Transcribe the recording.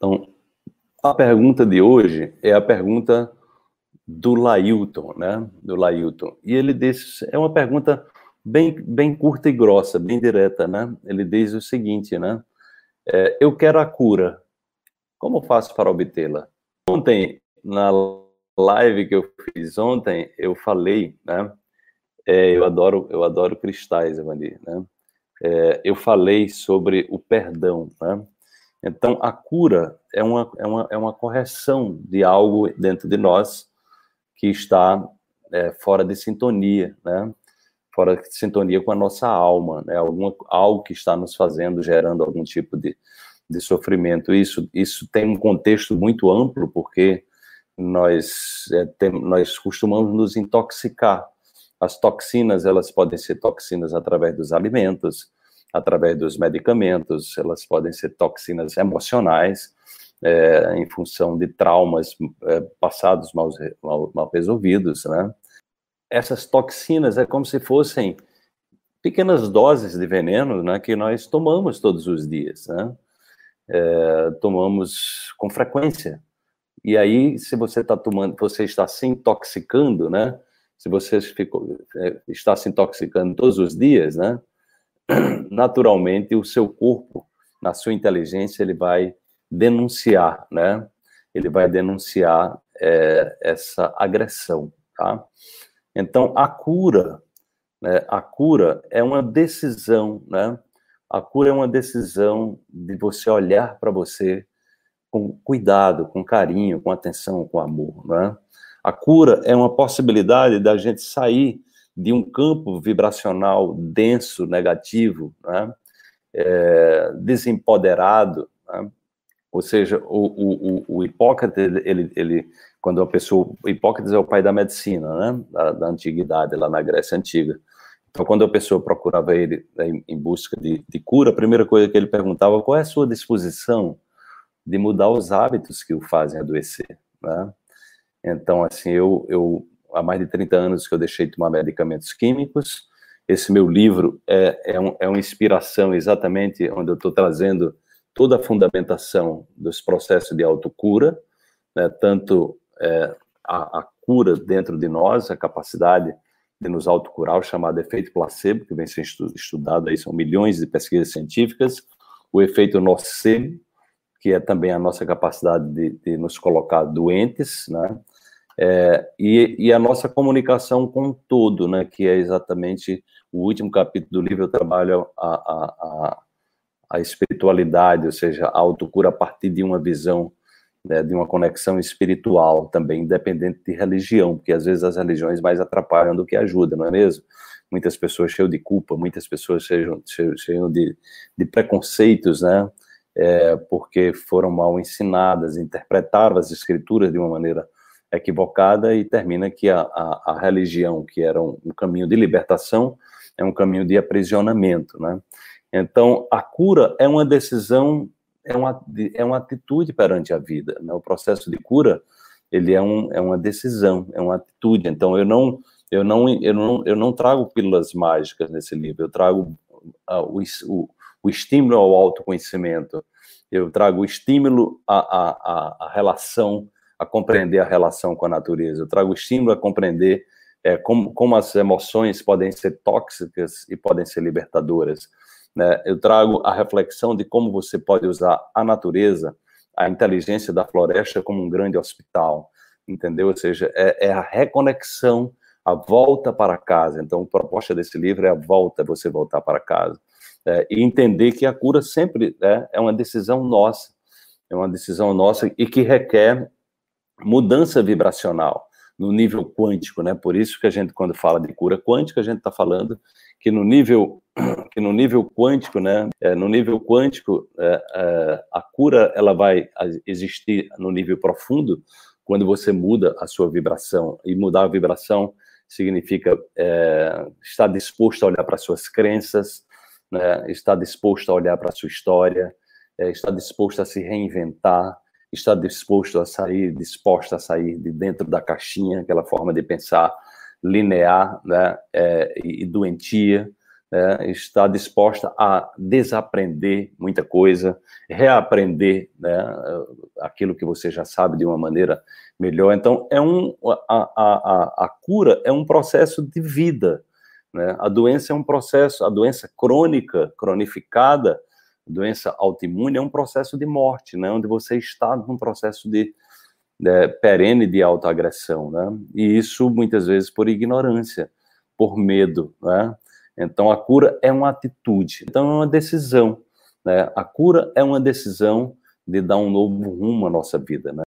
Então, a pergunta de hoje é a pergunta do Lailton, né? Do Lailton. E ele diz, é uma pergunta bem, bem curta e grossa, bem direta, né? Ele diz o seguinte, né? É, eu quero a cura. Como faço para obtê-la? Ontem, na live que eu fiz ontem, eu falei, né? É, eu adoro, eu adoro cristais, Evandir, né? É, eu falei sobre o perdão, né? Então, a cura é uma, é uma, é uma correção de algo dentro de nós que está é, fora de sintonia, né? Fora de sintonia com a nossa alma, né? Alguma, algo que está nos fazendo, gerando algum tipo de, de sofrimento. Isso, isso tem um contexto muito amplo, porque nós, é, tem, nós costumamos nos intoxicar. As toxinas, elas podem ser toxinas através dos alimentos, através dos medicamentos, elas podem ser toxinas emocionais, é, em função de traumas é, passados mal, mal, mal, resolvidos, né? Essas toxinas é como se fossem pequenas doses de veneno, né, que nós tomamos todos os dias, né? É, tomamos com frequência. E aí, se você está tomando, você está se intoxicando, né? Se você ficou, está se intoxicando todos os dias, né? Naturalmente o seu corpo, na sua inteligência, ele vai denunciar, né? Ele vai denunciar é, essa agressão, tá? Então, a cura, né? A cura é uma decisão, né? A cura é uma decisão de você olhar para você com cuidado, com carinho, com atenção, com amor, né? A cura é uma possibilidade da gente sair de um campo vibracional denso, negativo, né? é, desempoderado, né? ou seja, o, o, o, Hipócrates, ele, ele, quando a pessoa, Hipócrates é o pai da medicina, né, da, da antiguidade, lá na Grécia Antiga, então, quando a pessoa procurava ele né, em, em busca de, de, cura, a primeira coisa que ele perguntava qual é a sua disposição de mudar os hábitos que o fazem adoecer, né? Então, assim, eu, eu há mais de 30 anos que eu deixei de tomar medicamentos químicos. Esse meu livro é, é, um, é uma inspiração exatamente onde eu estou trazendo toda a fundamentação dos processos de autocura, né, tanto é, a, a, cura dentro de nós, a capacidade de nos autocurar, o chamado efeito placebo, que vem sendo estudado aí, são milhões de pesquisas científicas, o efeito nocebo, que é também a nossa capacidade de, de nos colocar doentes, né, é, e, e, a nossa comunicação com todo, né, que é exatamente o último capítulo do livro, eu trabalho a, a, a, a espiritualidade, ou seja, a autocura a partir de uma visão, né, de uma conexão espiritual também, independente de religião, porque às vezes as religiões mais atrapalham do que ajudam, não é mesmo? Muitas pessoas cheias de culpa, muitas pessoas cheias de, de preconceitos, né, é, porque foram mal ensinadas, interpretaram as escrituras de uma maneira equivocada e termina que a, a, a religião, que era um, um, caminho de libertação, é um caminho de aprisionamento, né? Então, a cura é uma decisão, é uma, é uma atitude perante a vida, né? O processo de cura, ele é, um, é uma decisão, é uma atitude. Então, eu não, eu não, eu não, eu não trago pílulas mágicas nesse livro, eu trago uh, o, o, o estímulo ao autoconhecimento, eu trago o estímulo à, à, à relação a compreender a relação com a natureza, eu trago estímulo a compreender é, como, como as emoções podem ser tóxicas e podem ser libertadoras. Né? Eu trago a reflexão de como você pode usar a natureza, a inteligência da floresta como um grande hospital, entendeu? Ou seja, é, é a reconexão, a volta para casa. Então, a proposta desse livro é a volta, você voltar para casa. É, e entender que a cura sempre é, é uma decisão nossa, é uma decisão nossa e que requer mudança vibracional no nível quântico, né? Por isso que a gente, quando fala de cura quântica, a gente está falando que no nível que no nível quântico, né? É, no nível quântico, é, é, a cura ela vai existir no nível profundo quando você muda a sua vibração e mudar a vibração significa é, estar disposto a olhar para suas crenças, né? Estar disposto a olhar para sua história, é, estar disposto a se reinventar está disposto a sair, disposta a sair de dentro da caixinha, aquela forma de pensar linear né, é, e doentia, né, está disposta a desaprender muita coisa, reaprender né, aquilo que você já sabe de uma maneira melhor. Então, é um, a, a, a cura é um processo de vida. Né? A doença é um processo, a doença crônica, cronificada, doença autoimune é um processo de morte, né? onde você está num processo de, de perene de autoagressão. Né? E isso, muitas vezes, por ignorância, por medo. Né? Então, a cura é uma atitude, então é uma decisão. Né? A cura é uma decisão de dar um novo rumo à nossa vida. Né?